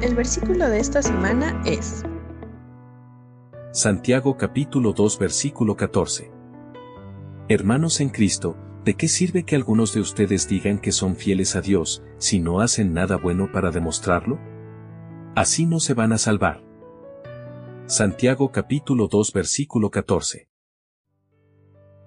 El versículo de esta semana es Santiago capítulo 2 versículo 14. Hermanos en Cristo, ¿de qué sirve que algunos de ustedes digan que son fieles a Dios, si no hacen nada bueno para demostrarlo? Así no se van a salvar. Santiago capítulo 2 versículo 14.